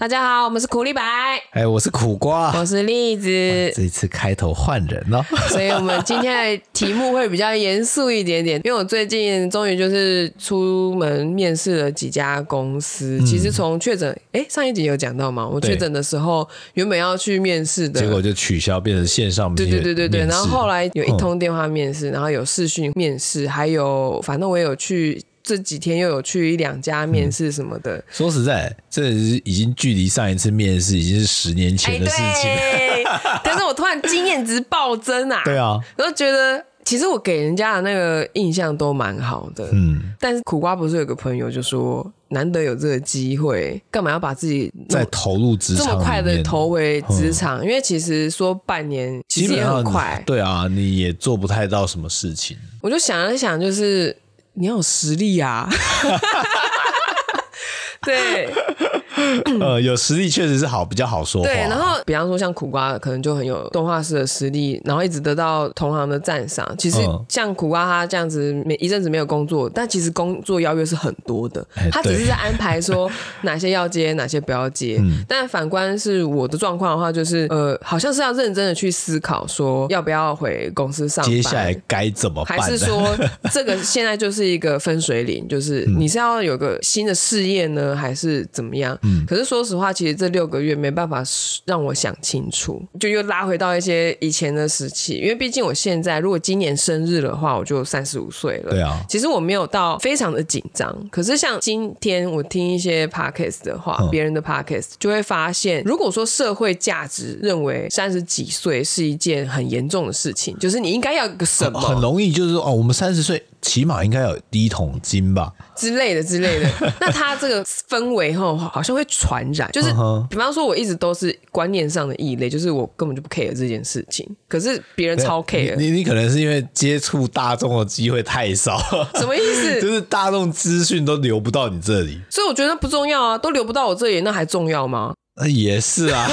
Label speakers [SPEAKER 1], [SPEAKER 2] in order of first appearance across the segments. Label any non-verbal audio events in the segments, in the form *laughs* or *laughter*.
[SPEAKER 1] 大家好，我们是苦力白，
[SPEAKER 2] 哎，我是苦瓜，
[SPEAKER 1] 我是栗子。
[SPEAKER 2] 这一次开头换人了，*laughs*
[SPEAKER 1] 所以我们今天的题目会比较严肃一点点。因为我最近终于就是出门面试了几家公司。嗯、其实从确诊，哎，上一集有讲到吗？我确诊的时候原本要去面试的，
[SPEAKER 2] 结果就取消，变成线上面试。对
[SPEAKER 1] 对对对对。然后后来有一通电话面试，嗯、然后有视讯面试，还有反正我也有去。这几天又有去一两家面试什么的。嗯、说实
[SPEAKER 2] 在，这已经距离上一次面试已经是十年前的事情。
[SPEAKER 1] 哎、但是我突然经验值暴增啊！
[SPEAKER 2] 对啊，
[SPEAKER 1] 然后觉得其实我给人家的那个印象都蛮好的。嗯，但是苦瓜不是有个朋友就说，难得有这个机会，干嘛要把自己
[SPEAKER 2] 再投入职场这么
[SPEAKER 1] 快的投回职场？嗯、因为其实说半年其实也很快。
[SPEAKER 2] 对啊，你也做不太到什么事情。
[SPEAKER 1] 我就想了想，就是。你要有实力啊！*laughs* *laughs* 对。*laughs*
[SPEAKER 2] 呃，有实力确实是好，比较好说。
[SPEAKER 1] 对，然后比方说像苦瓜，可能就很有动画师的实力，然后一直得到同行的赞赏。其实像苦瓜他这样子，没一阵子没有工作，但其实工作邀约是很多的。他只是在安排说 *laughs* 哪些要接，哪些不要接。但反观是我的状况的话，就是呃，好像是要认真的去思考，说要不要回公司上班，
[SPEAKER 2] 接下来该怎么办？
[SPEAKER 1] 还是说 *laughs* 这个现在就是一个分水岭，就是你是要有个新的事业呢，还是怎么样？可是说实话，其实这六个月没办法让我想清楚，就又拉回到一些以前的时期。因为毕竟我现在如果今年生日的话，我就三十五岁了。
[SPEAKER 2] 对啊，
[SPEAKER 1] 其实我没有到非常的紧张。可是像今天我听一些 podcast 的话，别人的 podcast 就会发现，如果说社会价值认为三十几岁是一件很严重的事情，就是你应该要个什么，
[SPEAKER 2] 很容易就是说哦，我们三十岁。起码应该有第一桶金吧
[SPEAKER 1] 之类的之类的。*laughs* 那他这个氛围吼，好像会传染。就是比方说，我一直都是观念上的异类，就是我根本就不 care 这件事情。可是别人超 care。
[SPEAKER 2] 你你可能是因为接触大众的机会太少。
[SPEAKER 1] 什么意思？*laughs*
[SPEAKER 2] 就是大众资讯都流不到你这里。
[SPEAKER 1] 所以我觉得不重要啊，都流不到我这里，那还重要吗？
[SPEAKER 2] 也是啊，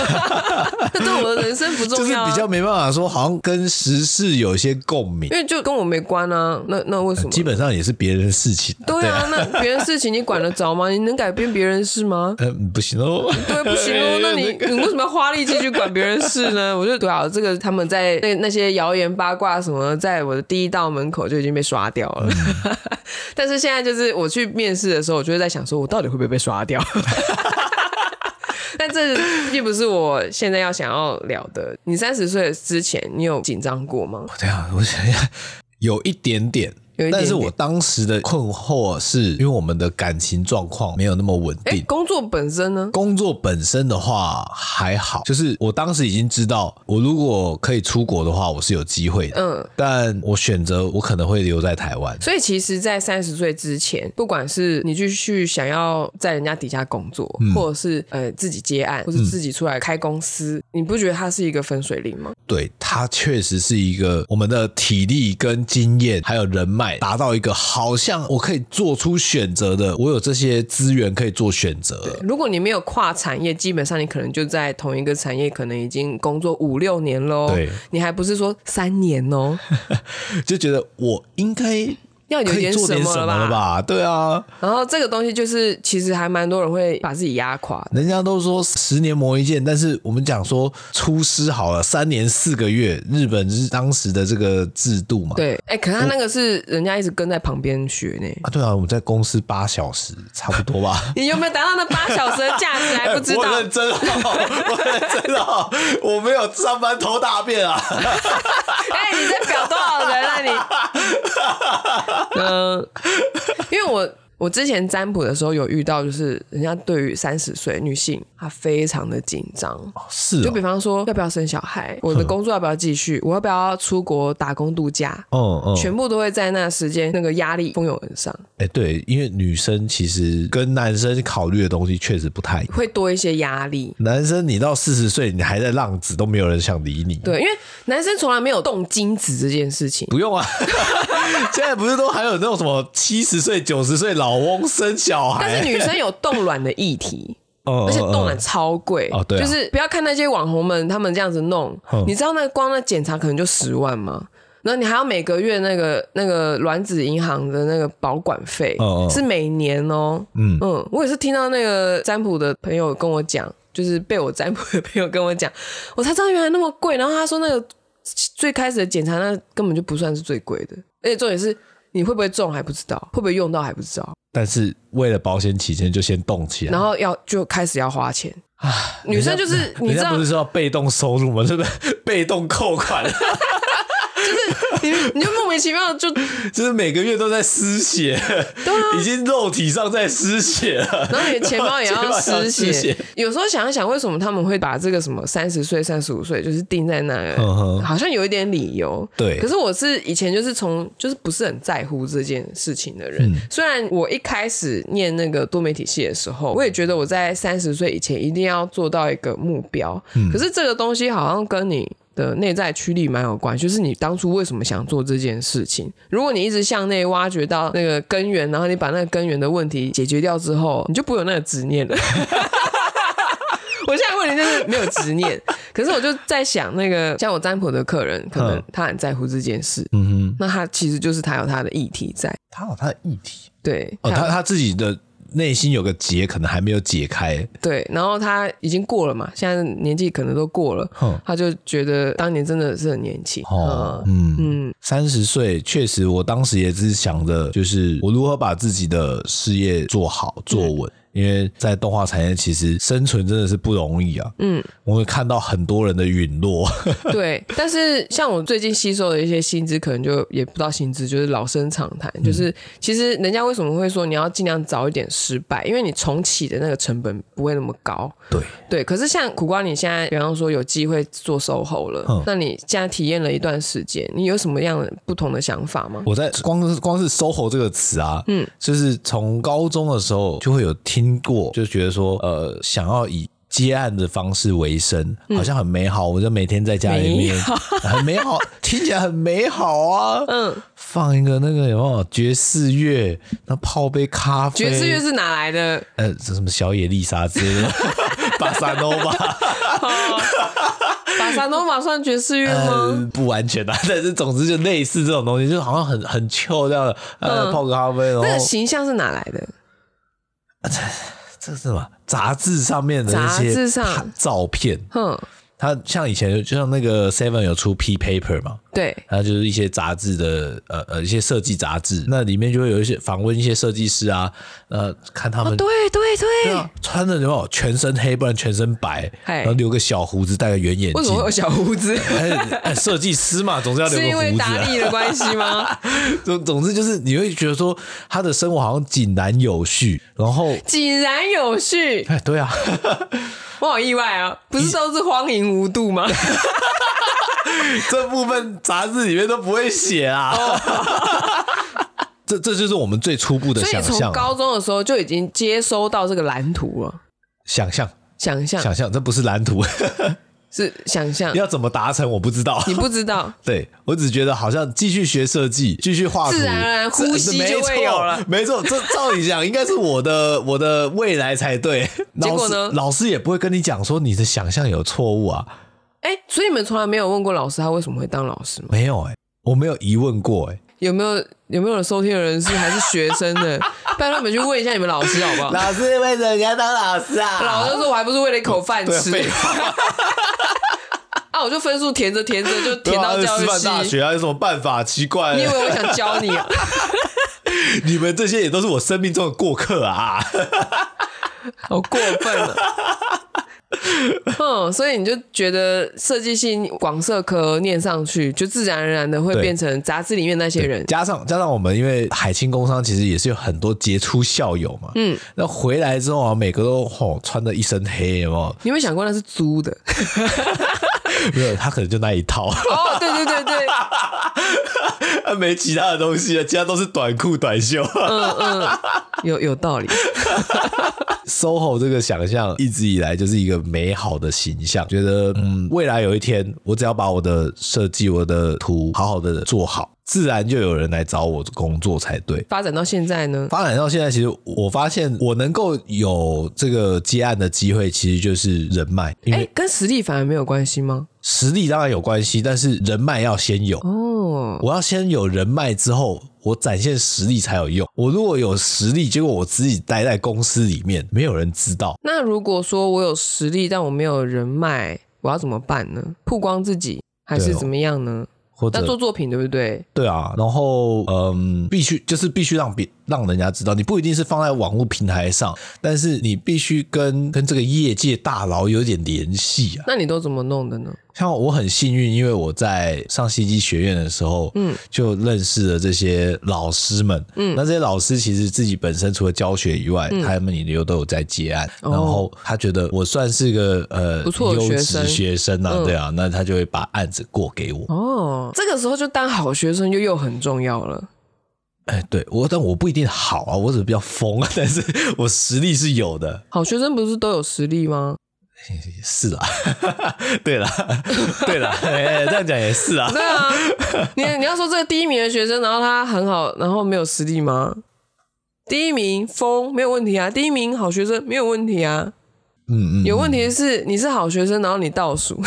[SPEAKER 1] 这 *laughs* 对我的人生不重要，
[SPEAKER 2] 就是比较没办法说，好像跟时事有一些共鸣，
[SPEAKER 1] 因为就跟我没关啊。那那为什么？
[SPEAKER 2] 基本上也是别人的事情。
[SPEAKER 1] 对啊，那别人事情你管得着吗？你能改变别人事吗？
[SPEAKER 2] 嗯，*laughs* 不行哦。
[SPEAKER 1] 对，不行哦。*laughs* 那你你为什么要花力气去管别人事呢？我就对啊，这个他们在那那些谣言八卦什么，在我的第一道门口就已经被刷掉了。但是现在就是我去面试的时候，我就会在想，说我到底会不会被刷掉？这并不是我现在要想要聊的。你三十岁之前，你有紧张过吗？
[SPEAKER 2] 对啊，我想想，有一点点。但是我当时的困惑是因为我们的感情状况没有那么稳定。
[SPEAKER 1] 工作本身呢？
[SPEAKER 2] 工作本身的话还好，就是我当时已经知道，我如果可以出国的话，我是有机会的。嗯，但我选择我可能会留在台湾。
[SPEAKER 1] 所以其实，在三十岁之前，不管是你继续想要在人家底下工作，嗯、或者是呃自己接案，或是自己出来开公司，嗯、你不觉得它是一个分水岭吗？
[SPEAKER 2] 对，它确实是一个我们的体力跟经验还有人脉。达到一个好像我可以做出选择的，我有这些资源可以做选择。
[SPEAKER 1] 如果你没有跨产业，基本上你可能就在同一个产业，可能已经工作五六年喽。对，你还不是说三年哦，*laughs*
[SPEAKER 2] 就觉得我应该。要有点什么了吧？对啊。
[SPEAKER 1] 然后这个东西就是，其实还蛮多人会把自己压垮。
[SPEAKER 2] 人家都说十年磨一剑，但是我们讲说出师好了，三年四个月，日本是当时的这个制度嘛。
[SPEAKER 1] 对，哎、欸，可是他那个是人家一直跟在旁边学呢。
[SPEAKER 2] 啊，对啊，我们在公司八小时差不多吧。*laughs*
[SPEAKER 1] 你有没有达到那八小时的价值还不知道？欸、*laughs*
[SPEAKER 2] 我认真哦，*laughs* 我认真哦，我没有上班偷大便啊。
[SPEAKER 1] 哎、欸，你在表多少人啊你？嗯，*laughs* 因为我我之前占卜的时候有遇到，就是人家对于三十岁女性，她非常的紧张。
[SPEAKER 2] 是，
[SPEAKER 1] 就比方说要不要生小孩，*laughs* 我的工作要不要继续，我要不要出国打工度假，哦哦，全部都会在那时间那个压力蜂拥而上。
[SPEAKER 2] 哎，对，因为女生其实跟男生考虑的东西确实不太一样，
[SPEAKER 1] 会多一些压力。
[SPEAKER 2] 男生你到四十岁，你还在浪子，都没有人想理你。
[SPEAKER 1] 对，因为男生从来没有动精子这件事情。
[SPEAKER 2] 不用啊。*laughs* *laughs* 现在不是都还有那种什么七十岁、九十岁老翁生小孩？
[SPEAKER 1] 但是女生有冻卵的议题，*laughs* 而且冻卵超贵哦。对，就是不要看那些网红们他们这样子弄，你知道那光那检查可能就十万吗？然后你还要每个月那个那个卵子银行的那个保管费，
[SPEAKER 2] 哦哦
[SPEAKER 1] 是每年哦。
[SPEAKER 2] 嗯
[SPEAKER 1] 嗯，我也是听到那个占卜的朋友跟我讲，就是被我占卜的朋友跟我讲，我才知道原来那么贵。然后他说那个最开始的检查，那根本就不算是最贵的，而且重点是你会不会中还不知道，会不会用到还不知道。
[SPEAKER 2] 但是为了保险起见，就先动起来，
[SPEAKER 1] 然后要就开始要花钱。啊女生就是你知道，
[SPEAKER 2] 不是说要被动收入吗？是不是被动扣款？*laughs*
[SPEAKER 1] 就是你，你就莫名其妙就 *laughs*
[SPEAKER 2] 就是每个月都在失血，对啊，已经肉体上在失血了。
[SPEAKER 1] 然后你的钱包也要 *laughs* 失血。有时候想一想，为什么他们会把这个什么三十岁、三十五岁就是定在那
[SPEAKER 2] 个，
[SPEAKER 1] 好像有一点理由。
[SPEAKER 2] 对，
[SPEAKER 1] 可是我是以前就是从就是不是很在乎这件事情的人。嗯、虽然我一开始念那个多媒体系的时候，我也觉得我在三十岁以前一定要做到一个目标。嗯、可是这个东西好像跟你的内在驱力蛮有关，就是你当初为什么想做这件事情。如果你一直向内挖掘到那个根源，然后你把那个根源的问题解决掉之后，你就不会有那个执念了。*laughs* 我现在问题就是没有执念，可是我就在想，那个像我占卜的客人，可能他很在乎这件事，嗯哼，那他其实就是他有他的议题在，
[SPEAKER 2] 他有他的议题，
[SPEAKER 1] 对，
[SPEAKER 2] 哦，他他自己的。内心有个结，可能还没有解开。
[SPEAKER 1] 对，然后他已经过了嘛，现在年纪可能都过了，哼他就觉得当年真的是很年轻。哦，嗯嗯，
[SPEAKER 2] 三十岁确实，我当时也是想着，就是我如何把自己的事业做好做稳。嗯因为在动画产业，其实生存真的是不容易啊。嗯，我会看到很多人的陨落。*laughs*
[SPEAKER 1] 对，但是像我最近吸收的一些薪资，可能就也不知道薪资，就是老生常谈。嗯、就是其实人家为什么会说你要尽量早一点失败？因为你重启的那个成本不会那么高。
[SPEAKER 2] 对
[SPEAKER 1] 对，可是像苦瓜，你现在比方说有机会做 SOHO 了，嗯、那你现在体验了一段时间，你有什么样的不同的想法吗？
[SPEAKER 2] 我在光是光是 SOHO 这个词啊，嗯，就是从高中的时候就会有听。经过就觉得说，呃，想要以接案的方式为生，好像很美好。嗯、我就每天在家里面，美 *laughs* 很美好，听起来很美好啊。嗯，放一个那个有没有爵士乐，那泡杯咖啡。
[SPEAKER 1] 爵士乐是哪来的？
[SPEAKER 2] 呃，这什么小野丽莎之类的，*laughs* 巴萨诺瓦。
[SPEAKER 1] 巴萨诺瓦算爵士乐吗？
[SPEAKER 2] 呃？不完全啊，*laughs* 但是总之就类似这种东西，就好像很很 chill 这样的，呃，泡个咖啡。
[SPEAKER 1] 那个形象是哪来的？
[SPEAKER 2] 这这是什么？杂志上面的那些照片，哼，它像以前就像那个 Seven 有出 P Paper 嘛。对，然后就是一些杂志的，呃呃，一些设计杂志，那里面就会有一些访问一些设计师啊，呃，看他们，
[SPEAKER 1] 哦、对
[SPEAKER 2] 对对，穿的什么全身黑，不然全身白，然后留个小胡子，戴个圆眼镜，
[SPEAKER 1] 为什么小胡子？*laughs*
[SPEAKER 2] 设计师嘛，总是要留个胡子，啊，是因为
[SPEAKER 1] 达利的关系吗？*laughs*
[SPEAKER 2] 总总之就是你会觉得说他的生活好像井然有序，然后
[SPEAKER 1] 井然有序，
[SPEAKER 2] 哎，对啊，
[SPEAKER 1] 我好意外啊，不是都是荒淫无度吗？*laughs*
[SPEAKER 2] 这部分杂志里面都不会写啊，*laughs* 这这就是我们最初步的想象。
[SPEAKER 1] 所以从高中的时候就已经接收到这个蓝图了。
[SPEAKER 2] 想象，
[SPEAKER 1] 想象，
[SPEAKER 2] 想象，这不是蓝图，
[SPEAKER 1] 是想象。
[SPEAKER 2] 要怎么达成？我不知道，
[SPEAKER 1] 你不知道。*laughs*
[SPEAKER 2] 对，我只觉得好像继续学设计，继续画图，
[SPEAKER 1] 自然而然呼吸就会有了。
[SPEAKER 2] 没错，这照理讲应该是我的 *laughs* 我的未来才对。
[SPEAKER 1] 结果呢？
[SPEAKER 2] 老师也不会跟你讲说你的想象有错误啊。
[SPEAKER 1] 哎，所以你们从来没有问过老师他为什么会当老师吗？
[SPEAKER 2] 没有哎、欸，我没有疑问过哎、欸。
[SPEAKER 1] 有没有有没有收听的人是还是学生的？*laughs* 拜托你们去问一下你们老师好不好？
[SPEAKER 2] 老师为什么你要当老师啊？
[SPEAKER 1] 老师说：“我还不是为了一口饭吃。
[SPEAKER 2] 啊”
[SPEAKER 1] 啊，我就分数填着填着就填到教育系。师范
[SPEAKER 2] 大学还有什么办法？奇怪，
[SPEAKER 1] 你以为我想教你啊？*laughs*
[SPEAKER 2] 你们这些也都是我生命中的过客啊！*laughs*
[SPEAKER 1] 好过分了。*laughs* 嗯，所以你就觉得设计系广设科念上去，就自然而然的会变成杂志里面那些人。
[SPEAKER 2] 加上加上我们，因为海清工商其实也是有很多杰出校友嘛。嗯，那回来之后啊，每个都吼穿的一身黑，有没有？
[SPEAKER 1] 你有没有想过那是租的？*laughs*
[SPEAKER 2] 没有，他可能就那一套。
[SPEAKER 1] 哦，对对对对，
[SPEAKER 2] 他 *laughs* 没其他的东西了，其他都是短裤短袖。
[SPEAKER 1] 嗯嗯，有有道理。
[SPEAKER 2] SOHO 这个想象一直以来就是一个美好的形象，觉得嗯，未来有一天我只要把我的设计、我的图好好的做好，自然就有人来找我工作才对。
[SPEAKER 1] 发展到现在呢？
[SPEAKER 2] 发展到现在，其实我发现我能够有这个接案的机会，其实就是人脉。
[SPEAKER 1] 哎、欸，跟实力反而没有关系吗？
[SPEAKER 2] 实力当然有关系，但是人脉要先有。哦，我要先有人脉之后，我展现实力才有用。我如果有实力，结果我自己待在公司里面，没有人知道。
[SPEAKER 1] 那如果说我有实力，但我没有人脉，我要怎么办呢？曝光自己还是怎么样呢？
[SPEAKER 2] 或者
[SPEAKER 1] 做作品对不对？
[SPEAKER 2] 对啊，然后嗯，必须就是必须让别让人家知道，你不一定是放在网络平台上，但是你必须跟跟这个业界大佬有点联系啊。
[SPEAKER 1] 那你都怎么弄的呢？
[SPEAKER 2] 像我很幸运，因为我在上西基学院的时候，嗯，就认识了这些老师们，嗯，那这些老师其实自己本身除了教学以外，嗯、他们也都有在接案，哦、然后他觉得我算是个呃
[SPEAKER 1] 不错的学
[SPEAKER 2] 生，学生啊，嗯、对啊，那他就会把案子过给我。
[SPEAKER 1] 哦，这个时候就当好学生就又很重要了。
[SPEAKER 2] 哎，对我，但我不一定好啊，我只是比较疯啊，但是我实力是有的。
[SPEAKER 1] 好学生不是都有实力吗？*laughs*
[SPEAKER 2] 是啊，对了，*laughs* 对了，哎，这样讲也是啊。*laughs*
[SPEAKER 1] 对啊，你你要说这个第一名的学生，然后他很好，然后没有实力吗？第一名疯没有问题啊，第一名好学生没有问题啊。嗯嗯，有问题的是你是好学生，然后你倒数，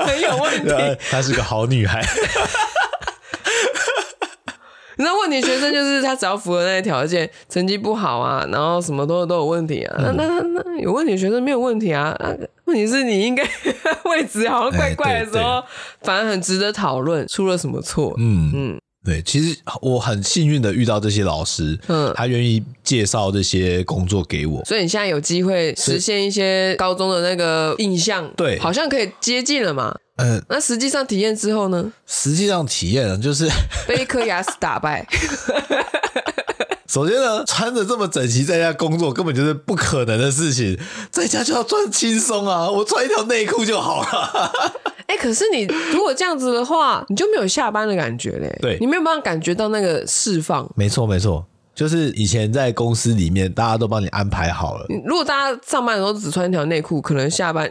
[SPEAKER 1] 很有问题。
[SPEAKER 2] 她是个好女孩。
[SPEAKER 1] 你知道问题学生就是他只要符合那些条件，成绩不好啊，然后什么都都有问题啊。嗯、那那那那有问题学生没有问题啊？问题是你应该 *laughs* 位置好像怪怪的时候，欸、反而很值得讨论，出了什么错？嗯嗯。
[SPEAKER 2] 对，其实我很幸运的遇到这些老师，嗯，他愿意介绍这些工作给我，
[SPEAKER 1] 所以你现在有机会实现一些高中的那个印象，
[SPEAKER 2] 对，
[SPEAKER 1] 好像可以接近了嘛。嗯，那实际上体验之后呢？
[SPEAKER 2] 实际上体验就是 *laughs*
[SPEAKER 1] 被一颗牙齿打败。*laughs*
[SPEAKER 2] 首先呢，穿着这么整齐在家工作根本就是不可能的事情，在家就要穿轻松啊，我穿一条内裤就好了。*laughs*
[SPEAKER 1] 哎、欸，可是你如果这样子的话，你就没有下班的感觉嘞。
[SPEAKER 2] 对，
[SPEAKER 1] 你没有办法感觉到那个释放。
[SPEAKER 2] 没错，没错，就是以前在公司里面，大家都帮你安排好了。
[SPEAKER 1] 如果大家上班的时候只穿一条内裤，可能下班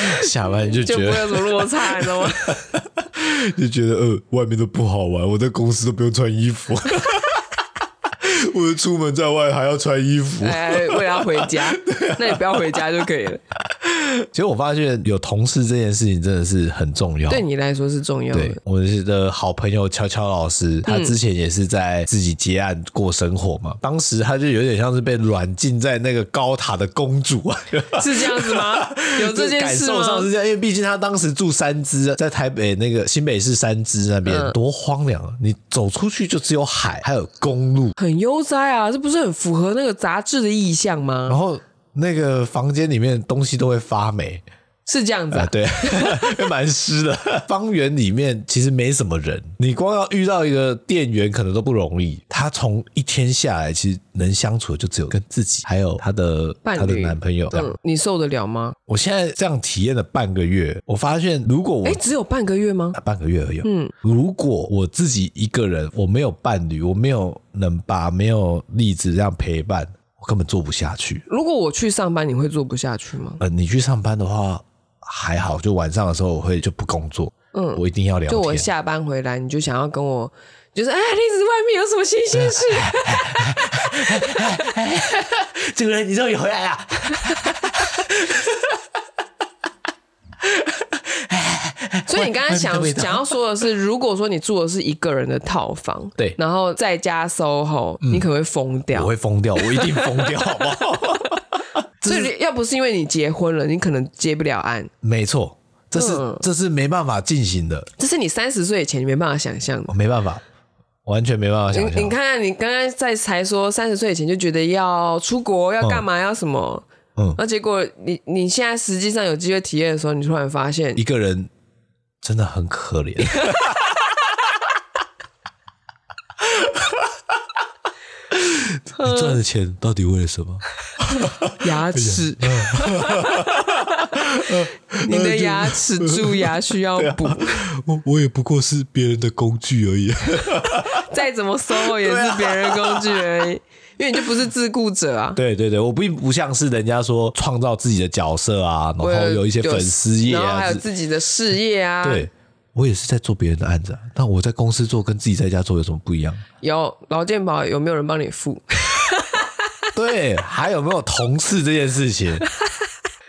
[SPEAKER 1] *laughs*
[SPEAKER 2] 下班就觉得
[SPEAKER 1] 就不会有什么落差，你知道吗？*laughs*
[SPEAKER 2] 就觉得呃，外面都不好玩，我在公司都不用穿衣服。*laughs* 我出门在外还要穿衣服，
[SPEAKER 1] 哎，为了要回家，*laughs* 啊、那你不要回家就可以了。
[SPEAKER 2] 其实我发现有同事这件事情真的是很重要，
[SPEAKER 1] 对你来说是重要的。
[SPEAKER 2] 对，我的好朋友悄悄老师，他之前也是在自己结案过生活嘛。嗯、当时他就有点像是被软禁在那个高塔的公主啊，*laughs*
[SPEAKER 1] 是这样子吗？有这件事吗？
[SPEAKER 2] 感受上是这样，因为毕竟他当时住三芝，在台北那个新北市三芝那边，嗯、多荒凉啊！你走出去就只有海，还有公路，
[SPEAKER 1] 很悠哉啊！这不是很符合那个杂志的意向吗？
[SPEAKER 2] 然后。那个房间里面东西都会发霉，
[SPEAKER 1] 是这样子啊？
[SPEAKER 2] 呃、对，*laughs* 蛮湿的。*laughs* 方圆里面其实没什么人，你光要遇到一个店员可能都不容易。他从一天下来，其实能相处的就只有跟自己，还有他的他的男朋友。
[SPEAKER 1] 嗯，你受得了吗？
[SPEAKER 2] 我现在这样体验了半个月，我发现如果我哎，
[SPEAKER 1] 只有半个月吗？
[SPEAKER 2] 半个月而已。嗯，如果我自己一个人，我没有伴侣，我没有能把没有例子这样陪伴。我根本做不下去。
[SPEAKER 1] 如果我去上班，你会做不下去吗？
[SPEAKER 2] 呃，你去上班的话还好，就晚上的时候我会就不工作。嗯，我一定要聊天。
[SPEAKER 1] 就我下班回来，你就想要跟我，就是哎，例子外面有什么新鲜
[SPEAKER 2] 事？*laughs* 这个人你终于回来了。*laughs*
[SPEAKER 1] 所以你刚刚想想要说的是，如果说你住的是一个人的套房，
[SPEAKER 2] 对，
[SPEAKER 1] 然后在家 SOHO，你可能会疯掉。
[SPEAKER 2] 我会疯掉，我一定疯掉，好不好？
[SPEAKER 1] 所以要不是因为你结婚了，你可能接不了案。
[SPEAKER 2] 没错，这是这是没办法进行的。
[SPEAKER 1] 这是你三十岁以前你没办法想象的。
[SPEAKER 2] 我没办法，完全没办法想象。
[SPEAKER 1] 你看看，你刚刚在才说三十岁以前就觉得要出国，要干嘛，要什么？嗯，那结果你你现在实际上有机会体验的时候，你突然发现
[SPEAKER 2] 一个人。真的很可怜。*laughs* 你赚的钱到底为了什么？*laughs*
[SPEAKER 1] 牙齿。*laughs* *laughs* 你的牙齿蛀牙需要补、啊，
[SPEAKER 2] 我我也不过是别人的工具而已。*laughs*
[SPEAKER 1] 再怎么 SOHO 也是别人工具而已。因为你就不是自顾者啊！
[SPEAKER 2] 对对对，我并不像是人家说创造自己的角色啊，然后有一些粉丝业啊，
[SPEAKER 1] 然后还有自己的事业啊。*laughs*
[SPEAKER 2] 对，我也是在做别人的案子，啊，但我在公司做跟自己在家做有什么不一样？
[SPEAKER 1] 有劳健保有没有人帮你付？
[SPEAKER 2] 对，还有没有同事这件事情？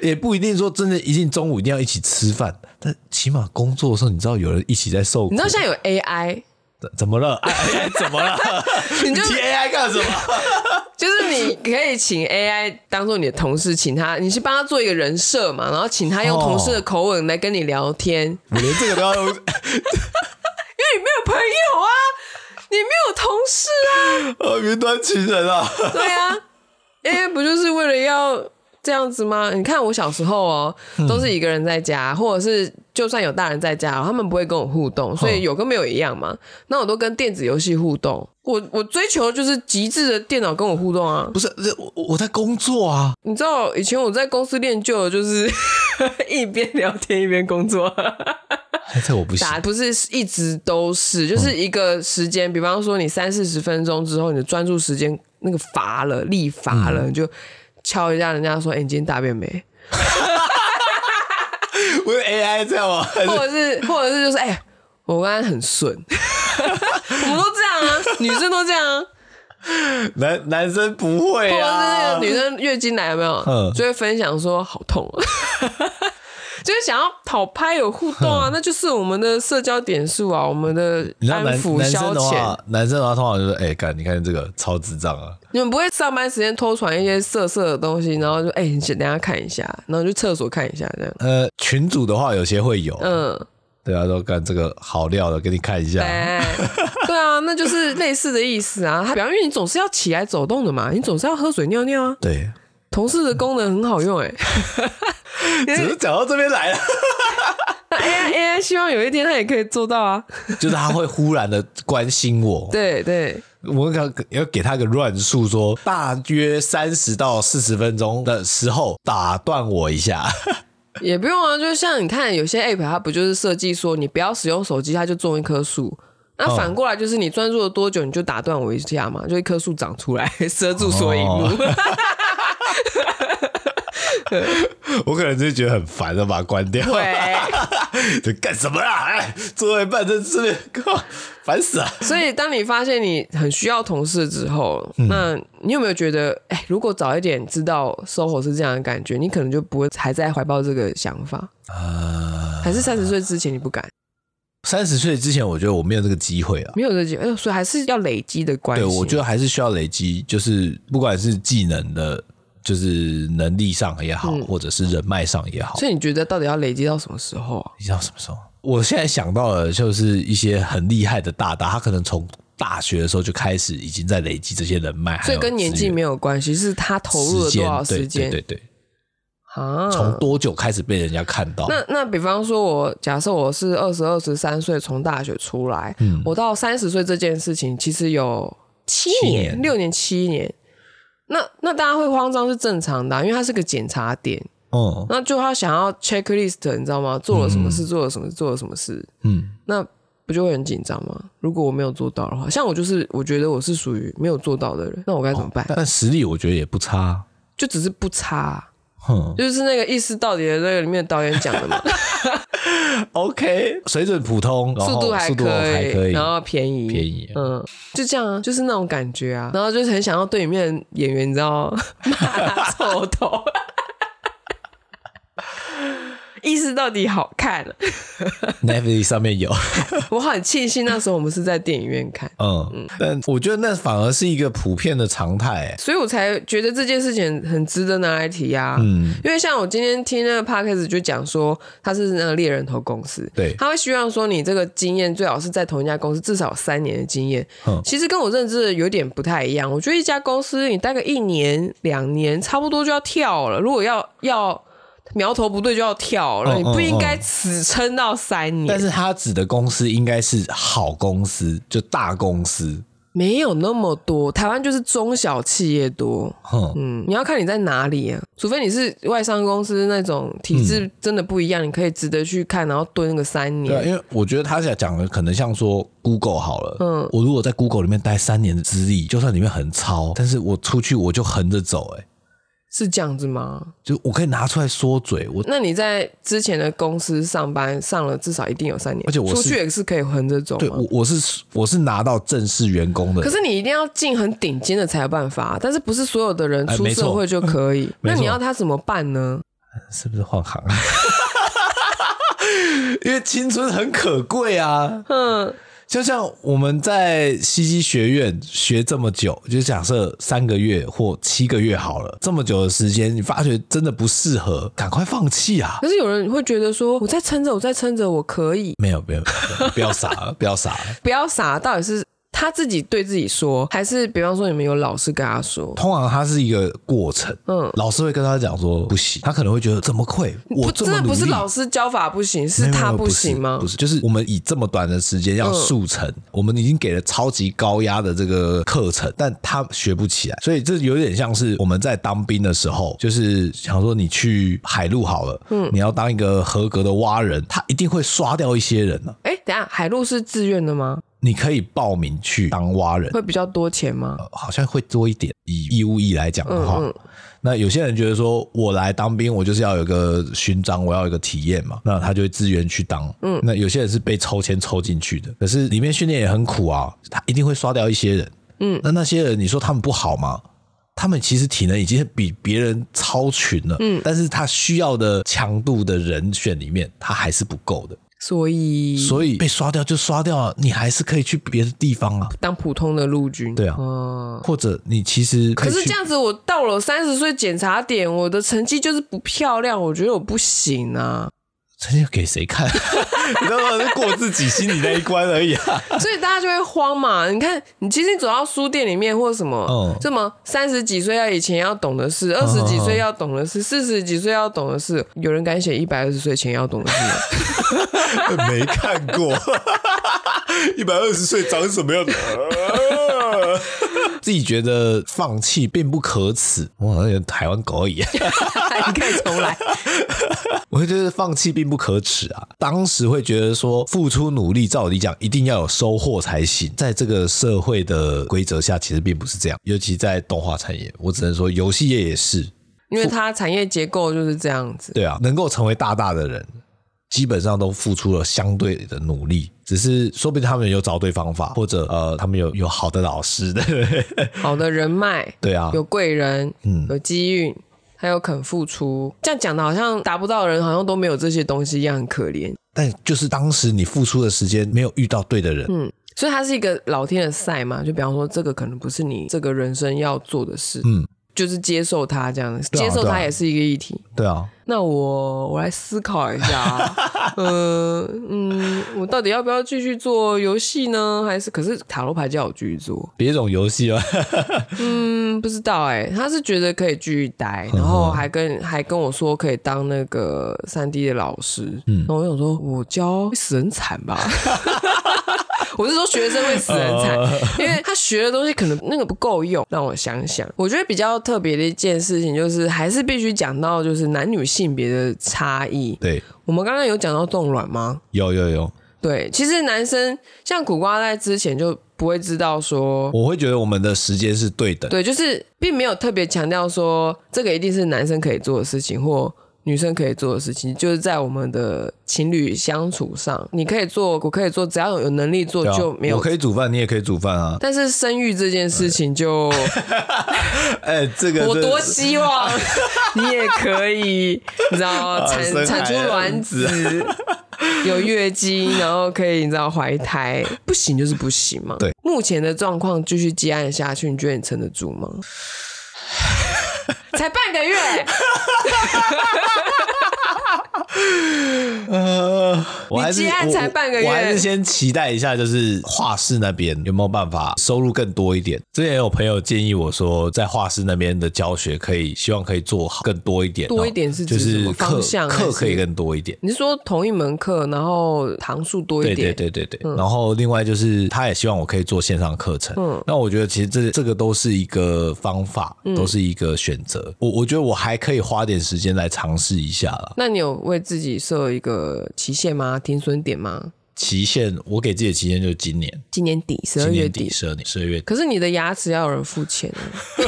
[SPEAKER 2] 也不一定说真的，一定中午一定要一起吃饭，但起码工作的时候，你知道有人一起在受苦。
[SPEAKER 1] 你知道现在有 AI。
[SPEAKER 2] 怎么了？AI 怎么了？*laughs* 你就提 AI 干什么？*laughs*
[SPEAKER 1] 就是你可以请 AI 当做你的同事，请他，你去帮他做一个人设嘛，然后请他用同事的口吻来跟你聊天。*laughs*
[SPEAKER 2] 我连这个都要用，因为
[SPEAKER 1] 你没有朋友啊，你没有同事啊，
[SPEAKER 2] 啊，云端情人啊，
[SPEAKER 1] 对啊，AI 不就是为了要？这样子吗？你看我小时候哦，都是一个人在家，嗯、或者是就算有大人在家，他们不会跟我互动，所以有跟没有一样嘛。那我都跟电子游戏互动，我我追求就是极致的电脑跟我互动啊。
[SPEAKER 2] 不是，我我在工作啊。
[SPEAKER 1] 你知道以前我在公司练就的就是 *laughs* 一边聊天一边工作。
[SPEAKER 2] 这我不行，
[SPEAKER 1] 不是一直都是，就是一个时间，比方说你三四十分钟之后，你的专注时间那个乏了，力乏了，就。敲一下，人家说：“哎、欸，你今天大便没？” *laughs*
[SPEAKER 2] 我是 AI 这样吗？
[SPEAKER 1] 或者是，或者是，就是哎、欸，我刚才很顺。*laughs* 我们都这样啊，女生都这样啊。*laughs*
[SPEAKER 2] 男男生不会啊。或者是那
[SPEAKER 1] 个女生月经来有没有？嗯，就会分享说好痛啊。就是想要讨拍有互动啊，*laughs* 那就是我们的社交点数啊，我们的安抚消遣。
[SPEAKER 2] 男生的话通常就是哎，干、欸，你看这个超智障啊！
[SPEAKER 1] 你们不会上班时间偷传一些色色的东西，然后就哎，你、欸、等下看一下，然后去厕所看一下这样。
[SPEAKER 2] 呃，群主的话有些会有，嗯，对啊，都干这个好料的，给你看一下。
[SPEAKER 1] 对，对啊，那就是类似的意思啊。*laughs* 比方，因为你总是要起来走动的嘛，你总是要喝水尿尿啊。
[SPEAKER 2] 对。
[SPEAKER 1] 同事的功能很好用哎、欸，*laughs*
[SPEAKER 2] 只是讲到这边来了。*laughs*
[SPEAKER 1] 那 AI AI 希望有一天他也可以做到啊，*laughs*
[SPEAKER 2] 就是他会忽然的关心我。
[SPEAKER 1] 对对，
[SPEAKER 2] 我要要给他个乱数，说大约三十到四十分钟的时候打断我一下。
[SPEAKER 1] 也不用啊，就像你看有些 App，它不就是设计说你不要使用手机，它就种一棵树。那反过来就是你专注了多久，你就打断我一下嘛，就一棵树长出来遮住所有萤幕。*laughs*
[SPEAKER 2] 我可能就觉得很烦，就把它关掉。对，*laughs* 这干什么啦？哎，做一半在这边，靠，烦死了。
[SPEAKER 1] 所以，当你发现你很需要同事之后，嗯、那你有没有觉得，哎，如果早一点知道 SOHO 是这样的感觉，你可能就不会还在怀抱这个想法？呃，还是三十岁之前你不敢？
[SPEAKER 2] 三十岁之前，我觉得我没有这个机会啊，
[SPEAKER 1] 没有这个机会，哎，所以还是要累积的关系。
[SPEAKER 2] 对，我觉得还是需要累积，就是不管是技能的。就是能力上也好，嗯、或者是人脉上也好，
[SPEAKER 1] 所以你觉得到底要累积到什么时候啊？
[SPEAKER 2] 累积到什么时候？我现在想到的就是一些很厉害的大大，他可能从大学的时候就开始已经在累积这些人脉，
[SPEAKER 1] 所以跟年纪没有关系，是他投入了多少时间？
[SPEAKER 2] 对对对，啊，从多久开始被人家看到？
[SPEAKER 1] 那那比方说，我假设我是二十二十三岁从大学出来，嗯，我到三十岁这件事情其实有七年、六年、七年。那那大家会慌张是正常的，啊，因为它是个检查点。哦，那就他想要 checklist，你知道吗？做了什么事，嗯、做了什么事，做了什么事。嗯，那不就会很紧张吗？如果我没有做到的话，像我就是，我觉得我是属于没有做到的人，那我该怎么办？
[SPEAKER 2] 哦、但实力我觉得也不差，
[SPEAKER 1] 就只是不差。哼，就是那个意思到底的那个里面的导演讲的嘛。*laughs*
[SPEAKER 2] OK，水准普通，
[SPEAKER 1] 速度还可以，
[SPEAKER 2] 还可以，
[SPEAKER 1] 然后便宜，
[SPEAKER 2] 便宜，
[SPEAKER 1] 嗯，就这样啊，就是那种感觉啊，然后就是很想要对里面演员，你知道吗？*laughs* 骂他臭头。意思到底好看
[SPEAKER 2] ，Netflix 上面有。*laughs*
[SPEAKER 1] 我很庆幸那时候我们是在电影院看。嗯
[SPEAKER 2] 嗯，但我觉得那反而是一个普遍的常态，
[SPEAKER 1] 所以我才觉得这件事情很值得拿来提啊。嗯，因为像我今天听那个 podcast 就讲说他是那个猎人头公司，
[SPEAKER 2] 对，
[SPEAKER 1] 他会希望说你这个经验最好是在同一家公司至少三年的经验。嗯，其实跟我认知的有点不太一样。我觉得一家公司你待个一年两年差不多就要跳了，如果要要。苗头不对就要跳了，嗯、你不应该只撑到三年。
[SPEAKER 2] 但是他指的公司应该是好公司，就大公司。
[SPEAKER 1] 没有那么多，台湾就是中小企业多。
[SPEAKER 2] 哼，
[SPEAKER 1] 嗯，你要看你在哪里啊，除非你是外商公司那种体制真的不一样，嗯、你可以值得去看，然后蹲个三年。
[SPEAKER 2] 对，因为我觉得他想讲的可能像说 Google 好了，嗯，我如果在 Google 里面待三年的资历，就算里面很糙，但是我出去我就横着走、欸，哎。
[SPEAKER 1] 是这样子吗？
[SPEAKER 2] 就我可以拿出来说嘴。我
[SPEAKER 1] 那你在之前的公司上班上了至少一定有三年，
[SPEAKER 2] 而且我
[SPEAKER 1] 出去也是可以横着走。
[SPEAKER 2] 对，我我是我是拿到正式员工的。
[SPEAKER 1] 可是你一定要进很顶尖的才有办法，但是不是所有的人出社会就 *laughs* 可以？那你要他怎么办呢？*laughs*
[SPEAKER 2] 是不是换行？*laughs* 因为青春很可贵啊。嗯。就像我们在西西学院学这么久，就假设三个月或七个月好了，这么久的时间，你发觉真的不适合，赶快放弃啊！
[SPEAKER 1] 可是有人会觉得说，我再撑着，我再撑着，我可以。
[SPEAKER 2] 没有，没有，不要傻了，不要傻了，*laughs*
[SPEAKER 1] 不要傻，到底是？他自己对自己说，还是比方说你们有老师跟他说？
[SPEAKER 2] 通常他是一个过程，嗯，老师会跟他讲说不行，他可能会觉得怎么会？我
[SPEAKER 1] 真的不是老师教法不行，是他不行吗？
[SPEAKER 2] 不是，就是我们以这么短的时间要速成，嗯、我们已经给了超级高压的这个课程，但他学不起来，所以这有点像是我们在当兵的时候，就是想说你去海陆好了，嗯，你要当一个合格的蛙人，他一定会刷掉一些人呢、啊。
[SPEAKER 1] 哎、欸，等下，海陆是自愿的吗？
[SPEAKER 2] 你可以报名去当蛙人，
[SPEAKER 1] 会比较多钱吗？
[SPEAKER 2] 呃，好像会多一点。以义务役来讲的话，嗯嗯，那有些人觉得说，我来当兵，我就是要有个勋章，我要有一个体验嘛，那他就会自愿去当。嗯，那有些人是被抽签抽进去的，可是里面训练也很苦啊，他一定会刷掉一些人。嗯，那那些人，你说他们不好吗？他们其实体能已经比别人超群了。嗯，但是他需要的强度的人选里面，他还是不够的。
[SPEAKER 1] 所以，
[SPEAKER 2] 所以被刷掉就刷掉了，你还是可以去别的地方啊，
[SPEAKER 1] 当普通的陆军。
[SPEAKER 2] 对啊，嗯，或者你其实可，
[SPEAKER 1] 可是这样子，我到了三十岁检查点，我的成绩就是不漂亮，我觉得我不行啊。
[SPEAKER 2] 成绩给谁看？*laughs* 你知道吗？是过自己心里那一关而已啊。*laughs*
[SPEAKER 1] 所以大家就会慌嘛。你看，你其实你走到书店里面或者什么，嗯，这么三十几岁要以前要懂的事，二十几岁要懂的事，四十几岁要懂的事，有人敢写一百二十岁前要懂的事
[SPEAKER 2] 吗？*laughs* 没看过。一百二十岁长什么样子？自己觉得放弃并不可耻，我好像台湾狗而已。*laughs*
[SPEAKER 1] 你可以重来。*laughs*
[SPEAKER 2] 我会觉得放弃并不可耻啊。当时会觉得说，付出努力，照理讲一定要有收获才行。在这个社会的规则下，其实并不是这样。尤其在动画产业，我只能说游戏业也是，
[SPEAKER 1] 因为它产业结构就是这样子。
[SPEAKER 2] 对啊，能够成为大大的人，基本上都付出了相对的努力。只是说不定他们有找对方法，或者呃，他们有有好的老师的，
[SPEAKER 1] 好的人脉，*laughs*
[SPEAKER 2] 对啊，
[SPEAKER 1] 有贵人，嗯，有机遇，还有肯付出。这样讲的好像达不到的人，好像都没有这些东西一样，很可怜。
[SPEAKER 2] 但就是当时你付出的时间没有遇到对的人，
[SPEAKER 1] 嗯，所以它是一个老天的赛嘛。就比方说，这个可能不是你这个人生要做的事，嗯。就是接受他这样子，接受他也是一个议题。
[SPEAKER 2] 对啊，
[SPEAKER 1] 那我我来思考一下，*laughs* 呃嗯，我到底要不要继续做游戏呢？还是可是塔罗牌叫我继续做
[SPEAKER 2] 别种游戏啊？
[SPEAKER 1] 嗯，不知道哎、欸，他是觉得可以继续待，然后还跟还跟我说可以当那个三 D 的老师。嗯，然后我想说，我教会死人惨吧。*laughs* 我是说学生会死很惨，*laughs* 因为他学的东西可能那个不够用。让我想想，我觉得比较特别的一件事情就是，还是必须讲到就是男女性别的差异。
[SPEAKER 2] 对，
[SPEAKER 1] 我们刚刚有讲到冻卵吗？
[SPEAKER 2] 有有有。
[SPEAKER 1] 对，其实男生像苦瓜在之前就不会知道说，
[SPEAKER 2] 我会觉得我们的时间是对等。
[SPEAKER 1] 对，就是并没有特别强调说这个一定是男生可以做的事情或。女生可以做的事情，就是在我们的情侣相处上，你可以做，我可以做，只要有能力做就没有。
[SPEAKER 2] 我可以煮饭，你也可以煮饭啊。
[SPEAKER 1] 但是生育这件事情就，*laughs*
[SPEAKER 2] 哎，这个
[SPEAKER 1] 我多希望 *laughs* 你也可以，你知道产产出卵子，有月经，然后可以你知道怀胎，不行就是不行嘛。
[SPEAKER 2] 对，
[SPEAKER 1] 目前的状况继续积案下去，你觉得你撑得住吗？*laughs* 才半个月，*laughs*
[SPEAKER 2] 呃，我还是
[SPEAKER 1] 你接案才半个月，
[SPEAKER 2] 我，我还是先期待一下，就是画室那边有没有办法收入更多一点。之前有朋友建议我说，在画室那边的教学可以，希望可以做好更多一点，
[SPEAKER 1] 多一点是
[SPEAKER 2] 就是
[SPEAKER 1] 课
[SPEAKER 2] 课可以更多一点。
[SPEAKER 1] 你是说同一门课，然后堂数多一点？
[SPEAKER 2] 对对对对对。嗯、然后另外就是，他也希望我可以做线上课程。嗯，那我觉得其实这这个都是一个方法，都是一个选择。嗯、我我觉得我还可以花点时间来尝试一下了。
[SPEAKER 1] 那你有为自己设一个期限吗？停损点吗？
[SPEAKER 2] 期限，我给自己的期限就是今年，
[SPEAKER 1] 今年底十二月底，
[SPEAKER 2] 十二年十二月底。
[SPEAKER 1] 可是你的牙齿要有人付钱，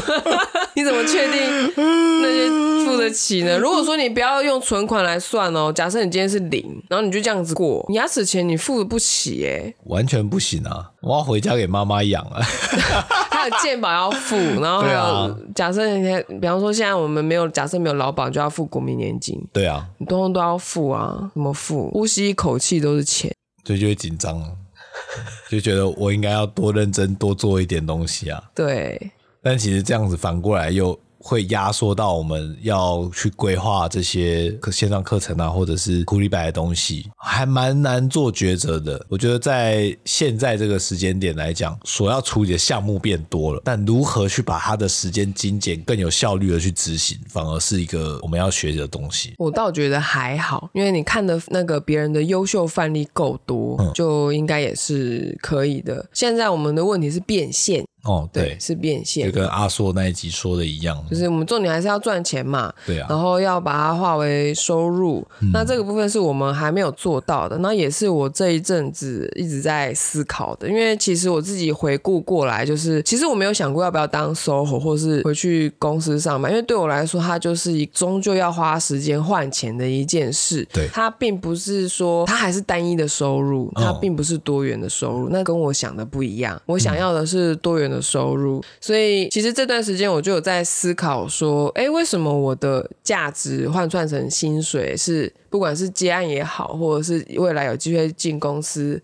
[SPEAKER 1] *laughs* 你怎么确定那些付得起呢？如果说你不要用存款来算哦，假设你今天是零，然后你就这样子过，你牙齿钱你付不起哎，
[SPEAKER 2] 完全不行啊！我要回家给妈妈养啊。*laughs*
[SPEAKER 1] 还有健保要付，*laughs* 然后还有假设你看，比方说现在我们没有假设没有劳保，就要付国民年金，
[SPEAKER 2] 对啊，
[SPEAKER 1] 你通通都要付啊，怎么付？呼吸一口气都是钱。
[SPEAKER 2] 所以就会紧张，*laughs* 就觉得我应该要多认真多做一点东西啊。
[SPEAKER 1] 对，
[SPEAKER 2] 但其实这样子反过来又。会压缩到我们要去规划这些线上课程啊，或者是苦力白的东西，还蛮难做抉择的。我觉得在现在这个时间点来讲，所要处理的项目变多了，但如何去把它的时间精简、更有效率的去执行，反而是一个我们要学习的东西。
[SPEAKER 1] 我倒觉得还好，因为你看的那个别人的优秀范例够多，就应该也是可以的。现在我们的问题是变现。
[SPEAKER 2] 哦，对，
[SPEAKER 1] 对，是变现，
[SPEAKER 2] 就跟阿硕那一集说的一样，
[SPEAKER 1] 就是我们重点还是要赚钱嘛，
[SPEAKER 2] 对啊，
[SPEAKER 1] 然后要把它化为收入，嗯、那这个部分是我们还没有做到的，那也是我这一阵子一直在思考的，因为其实我自己回顾过来，就是其实我没有想过要不要当 SOHO 或是回去公司上班，因为对我来说，它就是一终究要花时间换钱的一件事，
[SPEAKER 2] 对，
[SPEAKER 1] 它并不是说它还是单一的收入，它并不是多元的收入，哦、那跟我想的不一样，我想要的是多元的收入，所以其实这段时间我就有在思考说，哎，为什么我的价值换算成薪水是，不管是接案也好，或者是未来有机会进公司。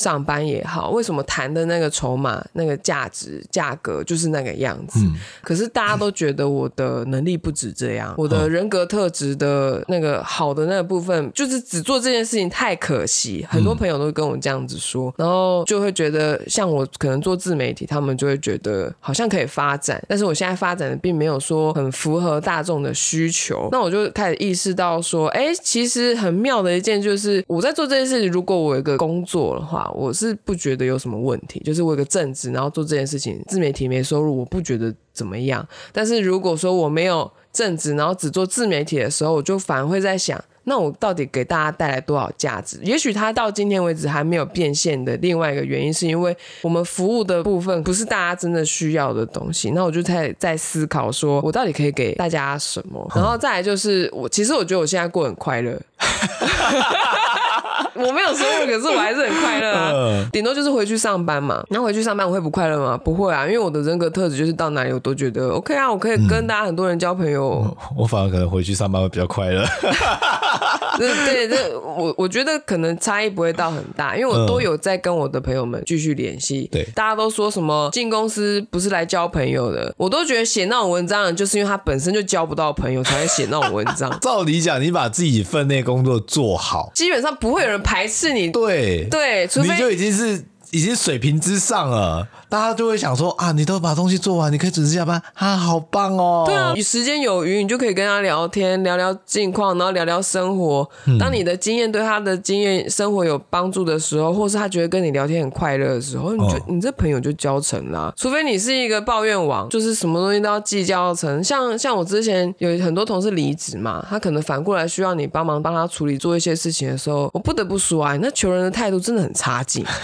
[SPEAKER 1] 上班也好，为什么谈的那个筹码、那个价值、价格就是那个样子？嗯、可是大家都觉得我的能力不止这样，嗯、我的人格特质的那个好的那个部分，就是只做这件事情太可惜。很多朋友都跟我这样子说，然后就会觉得像我可能做自媒体，他们就会觉得好像可以发展，但是我现在发展的并没有说很符合大众的需求。那我就开始意识到说，哎，其实很妙的一件就是我在做这件事情，如果我有一个工作的话。我是不觉得有什么问题，就是我有个正职，然后做这件事情，自媒体没收入，我不觉得怎么样。但是如果说我没有正职，然后只做自媒体的时候，我就反而会在想，那我到底给大家带来多少价值？也许他到今天为止还没有变现的另外一个原因，是因为我们服务的部分不是大家真的需要的东西。那我就在在思考，说我到底可以给大家什么？然后再来就是我，其实我觉得我现在过很快乐。*laughs* *laughs* 我没有收入，可是我还是很快乐啊。顶多就是回去上班嘛。然后回去上班，我会不快乐吗？不会啊，因为我的人格特质就是到哪里我都觉得 OK 啊，我可以跟大家很多人交朋友。
[SPEAKER 2] 嗯、我反而可能回去上班会比较快乐。*laughs*
[SPEAKER 1] 对 *laughs* 对，这我我觉得可能差异不会到很大，因为我都有在跟我的朋友们继续联系。
[SPEAKER 2] 对，
[SPEAKER 1] 大家都说什么进公司不是来交朋友的，我都觉得写那种文章，就是因为他本身就交不到朋友，才会写那种文章。*laughs*
[SPEAKER 2] 照理讲，你把自己分内工作做好，
[SPEAKER 1] 基本上不会有人排斥你。
[SPEAKER 2] 对
[SPEAKER 1] 对，除非
[SPEAKER 2] 你就已经是已经水平之上了。大家就会想说啊，你都把东西做完，你可以准时下班，啊，好棒哦！
[SPEAKER 1] 对啊，你时间有余，你就可以跟他聊天，聊聊近况，然后聊聊生活。当你的经验对他的经验生活有帮助的时候，或是他觉得跟你聊天很快乐的时候，你就、哦、你这朋友就交成了。除非你是一个抱怨王，就是什么东西都要计较成。像像我之前有很多同事离职嘛，他可能反过来需要你帮忙帮他处理做一些事情的时候，我不得不说啊，你那求人的态度真的很差劲。*laughs*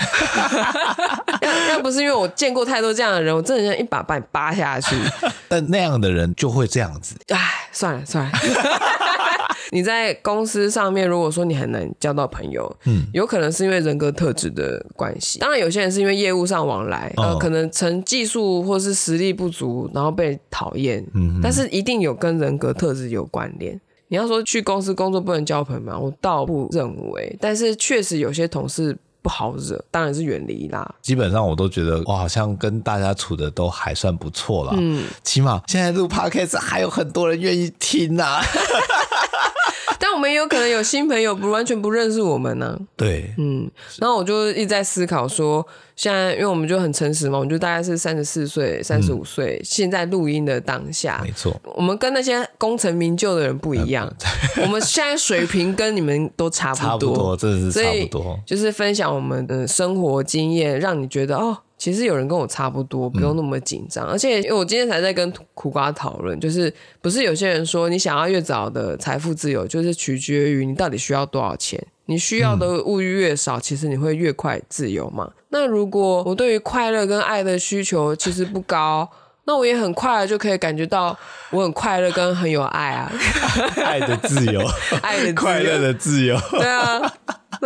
[SPEAKER 1] *laughs* 要要不是因为我。见过太多这样的人，我真的想一把把你扒下去。*laughs*
[SPEAKER 2] 但那样的人就会这样子。
[SPEAKER 1] 哎，算了算了。*laughs* 你在公司上面，如果说你很难交到朋友，嗯，有可能是因为人格特质的关系。当然，有些人是因为业务上往来，哦、呃，可能成技术或是实力不足，然后被讨厌。嗯，但是一定有跟人格特质有关联。你要说去公司工作不能交朋友吗？我倒不认为。但是确实有些同事。不好惹，当然是远离啦。
[SPEAKER 2] 基本上我都觉得，我好像跟大家处的都还算不错啦。嗯，起码现在录 podcast 还有很多人愿意听呐、啊。*laughs*
[SPEAKER 1] 但我们也有可能有新朋友，不完全不认识我们呢、啊。
[SPEAKER 2] 对，
[SPEAKER 1] 嗯，然后我就一直在思考说，现在因为我们就很诚实嘛，我们就大概是三十四岁、三十五岁，现在录音的当下，
[SPEAKER 2] 没错，
[SPEAKER 1] 我们跟那些功成名就的人不一样，*laughs* 我们现在水平跟你们都差不多，
[SPEAKER 2] 差不多，真的是差不多，
[SPEAKER 1] 就是分享我们的生活经验，让你觉得哦。其实有人跟我差不多，不用那么紧张。嗯、而且，因为我今天才在跟苦瓜讨论，就是不是有些人说，你想要越早的财富自由，就是取决于你到底需要多少钱。你需要的物欲越少，嗯、其实你会越快自由嘛。那如果我对于快乐跟爱的需求其实不高，*laughs* 那我也很快就可以感觉到我很快乐跟很有爱啊。*laughs*
[SPEAKER 2] 爱的自由，*laughs*
[SPEAKER 1] 爱的
[SPEAKER 2] 快乐的自由，
[SPEAKER 1] 对啊。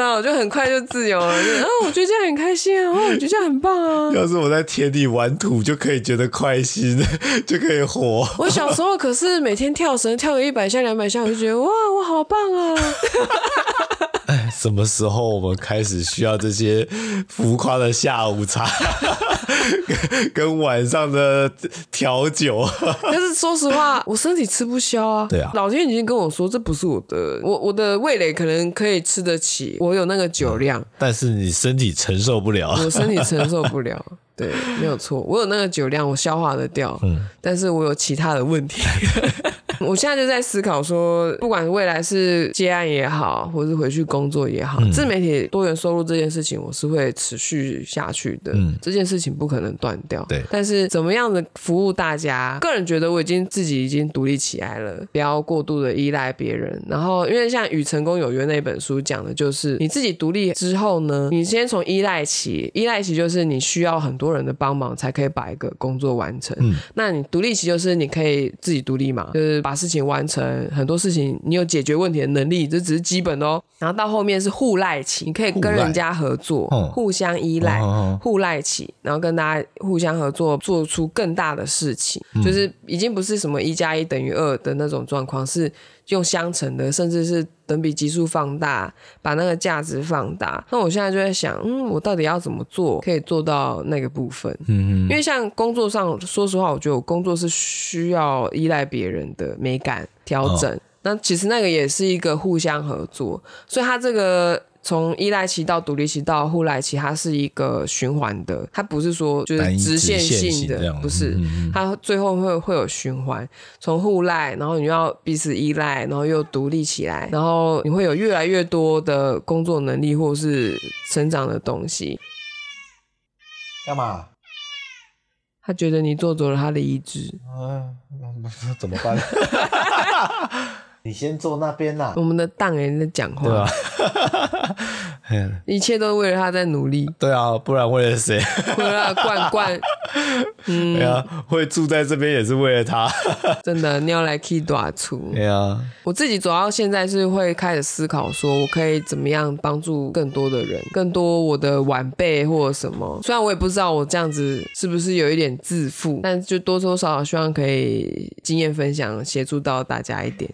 [SPEAKER 1] 那我就很快就自由了，就啊，我觉得这样很开心啊，哦，我觉得这样很棒啊。
[SPEAKER 2] 要是我在田里玩土，就可以觉得开心，*laughs* 就可以活。
[SPEAKER 1] 我小时候可是每天跳绳，跳个一百下、两百下，我就觉得哇，我好棒啊。
[SPEAKER 2] 哎，*laughs* 什么时候我们开始需要这些浮夸的下午茶，*laughs* 跟跟晚上的调酒？*laughs*
[SPEAKER 1] 但是说实话，我身体吃不消啊。
[SPEAKER 2] 对啊，
[SPEAKER 1] 老天已经跟我说，这不是我的，我我的味蕾可能可以吃得起，我有那个酒量，嗯，
[SPEAKER 2] 但是你身体承受不了。
[SPEAKER 1] 我身体承受不了，对，没有错，我有那个酒量，我消化得掉，嗯，但是我有其他的问题。*laughs* 我现在就在思考说，不管未来是接案也好，或是回去工作也好，嗯、自媒体多元收入这件事情，我是会持续下去的。嗯，这件事情不可能断掉。
[SPEAKER 2] 对，
[SPEAKER 1] 但是怎么样的服务大家，个人觉得我已经自己已经独立起来了，不要过度的依赖别人。然后，因为像《与成功有约》那本书讲的就是，你自己独立之后呢，你先从依赖起，依赖期就是你需要很多人的帮忙才可以把一个工作完成。嗯，那你独立期就是你可以自己独立嘛，就是把把事情完成，很多事情你有解决问题的能力，这只是基本哦。然后到后面是互赖期，你可以跟人家合作，互相依赖，互赖期，然后跟大家互相合作，做出更大的事情，就是已经不是什么一加一等于二的那种状况，是。用相乘的，甚至是等比级数放大，把那个价值放大。那我现在就在想，嗯，我到底要怎么做，可以做到那个部分？嗯嗯。因为像工作上，说实话，我觉得我工作是需要依赖别人的美感调整。哦。那其实那个也是一个互相合作，所以他这个。从依赖期到独立期到互赖期，它是一个循环的，它不是说就是直线性的，不是，它最后会会有循环。从互赖，然后你要彼此依赖，然后又独立起来，然后你会有越来越多的工作能力或是成长的东西。
[SPEAKER 2] 干嘛？
[SPEAKER 1] 他觉得你做走了他的意志。
[SPEAKER 2] 嗯，那怎么办？*laughs* 你先坐那边啦。
[SPEAKER 1] 我们的档人在讲话，
[SPEAKER 2] 对吧？*laughs*
[SPEAKER 1] 一切都为了他在努力。
[SPEAKER 2] 对啊，不然为了谁？
[SPEAKER 1] 为了罐罐。*laughs*
[SPEAKER 2] 嗯，对啊，会住在这边也是为了他。*laughs*
[SPEAKER 1] 真的，你要来 key 大厨。
[SPEAKER 2] 对啊，
[SPEAKER 1] 我自己走到现在是会开始思考，说我可以怎么样帮助更多的人，更多我的晚辈或者什么。虽然我也不知道我这样子是不是有一点自负，但就多多少少希望可以经验分享，协助到大家一点。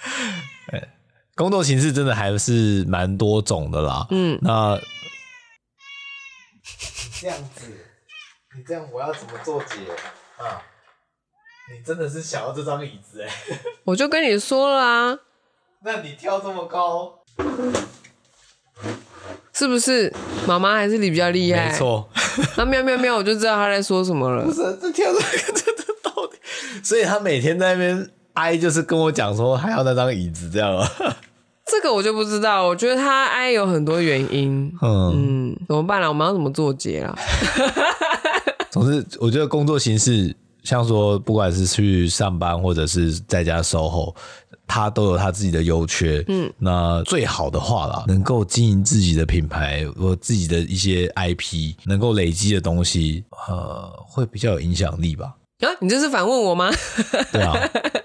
[SPEAKER 1] *laughs*
[SPEAKER 2] 工作形式真的还是蛮多种的啦。嗯，那这样子，你这样我要怎么做结啊？你真的是想要这张椅子哎？*laughs*
[SPEAKER 1] 我就跟你说了啊。
[SPEAKER 2] 那你跳这么高，
[SPEAKER 1] 是不是妈妈还是你比较厉害？
[SPEAKER 2] 没错。
[SPEAKER 1] 那喵喵喵，我就知道他在说什么了。
[SPEAKER 2] 不是，这跳这个这这到底？所以他每天在那边。哀就是跟我讲说还要那张椅子这样啊，
[SPEAKER 1] 这个我就不知道。我觉得他哀有很多原因，*laughs* 嗯，嗯，怎么办啦？我们要怎么做结啦？*laughs*
[SPEAKER 2] 总之，我觉得工作形式，像说不管是去上班或者是在家 SOHO，他都有他自己的优缺。嗯，那最好的话啦，能够经营自己的品牌或自己的一些 IP，能够累积的东西，呃，会比较有影响力吧。
[SPEAKER 1] 啊，你这是反问我吗？*laughs*
[SPEAKER 2] 对啊，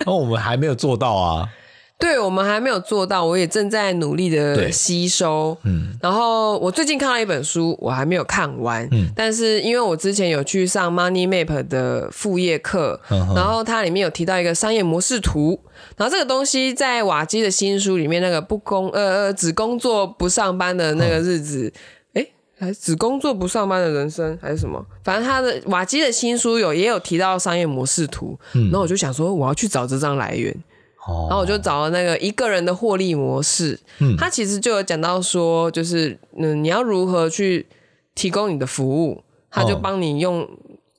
[SPEAKER 2] 那我们还没有做到啊。
[SPEAKER 1] 对，我们还没有做到，我也正在努力的吸收。嗯，然后我最近看了一本书，我还没有看完。嗯，但是因为我之前有去上 Money Map 的副业课，嗯、然后它里面有提到一个商业模式图，然后这个东西在瓦基的新书里面，那个不工呃呃只工作不上班的那个日子。嗯还只工作不上班的人生还是什么？反正他的瓦基的新书有也有提到商业模式图，嗯，然后我就想说我要去找这张来源，然后我就找了那个一个人的获利模式，嗯，他其实就有讲到说，就是嗯，你要如何去提供你的服务，他就帮你用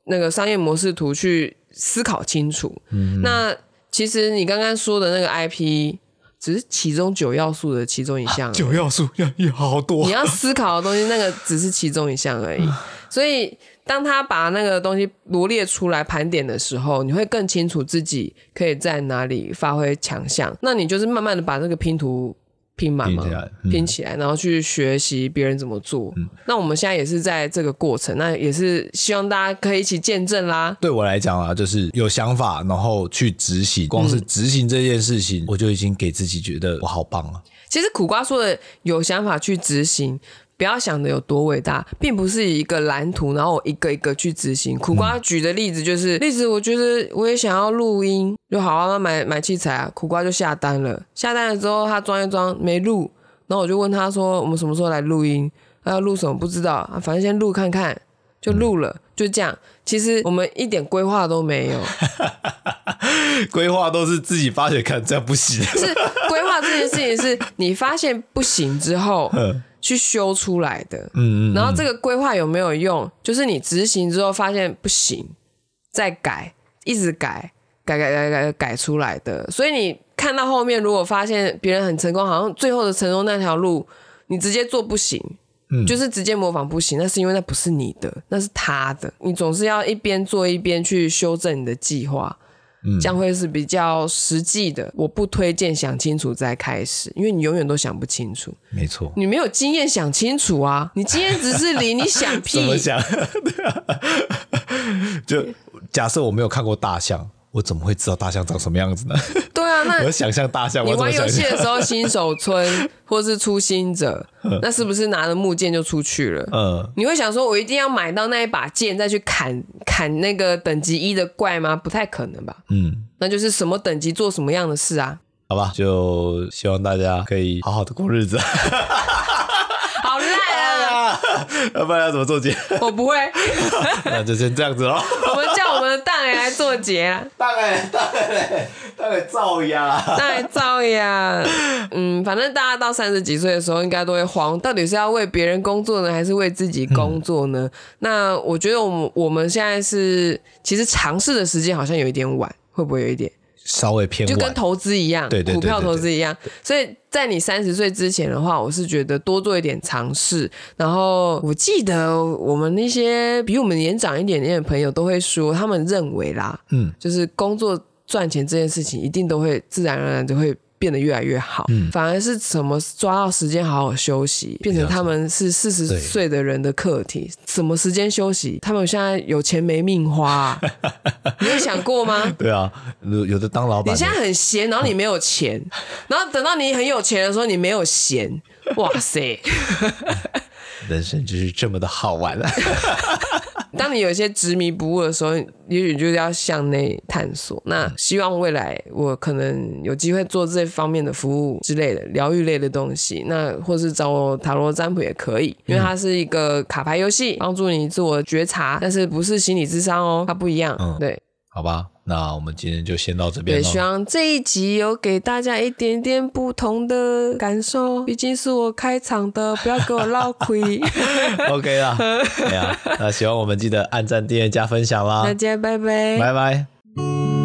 [SPEAKER 1] 那个商业模式图去思考清楚。嗯，那其实你刚刚说的那个 IP 只是其中九要素的其中一项，
[SPEAKER 2] 九要素要有好多，
[SPEAKER 1] 你要思考的东西那个只是其中一项而已，*laughs* 所以。当他把那个东西罗列出来盘点的时候，你会更清楚自己可以在哪里发挥强项。那你就是慢慢的把这个拼图拼满嘛，拼起来，嗯、拼起来，然后去学习别人怎么做。嗯、那我们现在也是在这个过程，那也是希望大家可以一起见证啦。
[SPEAKER 2] 对我来讲啊，就是有想法，然后去执行。光是执行这件事情，嗯、我就已经给自己觉得我好棒了。
[SPEAKER 1] 其实苦瓜说的有想法去执行。不要想的有多伟大，并不是一个蓝图，然后我一个一个去执行。苦瓜举的例子就是，例子我觉得我也想要录音，就好好买买器材啊。苦瓜就下单了，下单了之后他装一装没录，然后我就问他说：“我们什么时候来录音？他要录什么不知道啊，反正先录看看，就录了，就这样。其实我们一点规划都没有，*laughs*
[SPEAKER 2] 规划都是自己发现看这样不行。
[SPEAKER 1] 是规划这件事情是你发现不行之后。*laughs* 去修出来的，嗯，嗯嗯，然后这个规划有没有用？就是你执行之后发现不行，再改，一直改，改改改改改出来的。所以你看到后面，如果发现别人很成功，好像最后的成功那条路，你直接做不行，嗯，就是直接模仿不行，那是因为那不是你的，那是他的。你总是要一边做一边去修正你的计划。将会是比较实际的，我不推荐想清楚再开始，因为你永远都想不清楚。
[SPEAKER 2] 没错，
[SPEAKER 1] 你没有经验想清楚啊，你经验只是零，你想屁？*laughs*
[SPEAKER 2] 怎么想？*laughs* 就假设我没有看过大象。我怎么会知道大象长什么样子呢？对
[SPEAKER 1] 啊，那 *laughs*
[SPEAKER 2] 我想象大象。
[SPEAKER 1] 你玩游戏的时候，新手村或是初心者，*laughs* 那是不是拿着木剑就出去了？嗯，你会想说，我一定要买到那一把剑再去砍砍那个等级一的怪吗？不太可能吧。嗯，那就是什么等级做什么样的事啊？
[SPEAKER 2] 好吧，就希望大家可以好好的过日子。*laughs* 好烂啊要不然要怎么做结？
[SPEAKER 1] 我不会，
[SPEAKER 2] 那就先这样子
[SPEAKER 1] 喽。的大爷来做结啊！*laughs*
[SPEAKER 2] 大爷，大爷，大爷造呀！
[SPEAKER 1] 当然造呀！嗯，反正大家到三十几岁的时候，应该都会慌，到底是要为别人工作呢，还是为自己工作呢？嗯、那我觉得我们我们现在是，其实尝试的时间好像有一点晚，会不会有一点？
[SPEAKER 2] 稍微偏
[SPEAKER 1] 就跟投资一样，对对，股票投资一样。所以在你三十岁之前的话，我是觉得多做一点尝试。然后我记得我们那些比我们年长一点点的朋友都会说，他们认为啦，嗯，就是工作赚钱这件事情，一定都会自然而然就会。变得越来越好，嗯、反而是怎么抓到时间好好休息，变成他们是四十岁的人的课题。什么时间休息？他们现在有钱没命花、啊，*laughs* 你有想过吗？
[SPEAKER 2] 对啊，有的当老板，
[SPEAKER 1] 你现在很闲，然后你没有钱，然后等到你很有钱的时候，你没有闲，*laughs* 哇塞！
[SPEAKER 2] 人生就是这么的好玩啊！*laughs*
[SPEAKER 1] 当你有一些执迷不悟的时候，也许就是要向内探索。那希望未来我可能有机会做这方面的服务之类的疗愈类的东西，那或是找我塔罗占卜也可以，因为它是一个卡牌游戏，帮助你自我觉察，但是不是心理智商哦，它不一样。嗯，对，
[SPEAKER 2] 好吧。那我们今天就先到这边。
[SPEAKER 1] 也希望这一集有给大家一点点不同的感受，毕竟是我开场的，不要给我闹亏。*laughs*
[SPEAKER 2] OK 啦，对啊，那喜欢我们记得按赞、订阅、加分享啦。
[SPEAKER 1] 大家拜拜，
[SPEAKER 2] 拜拜。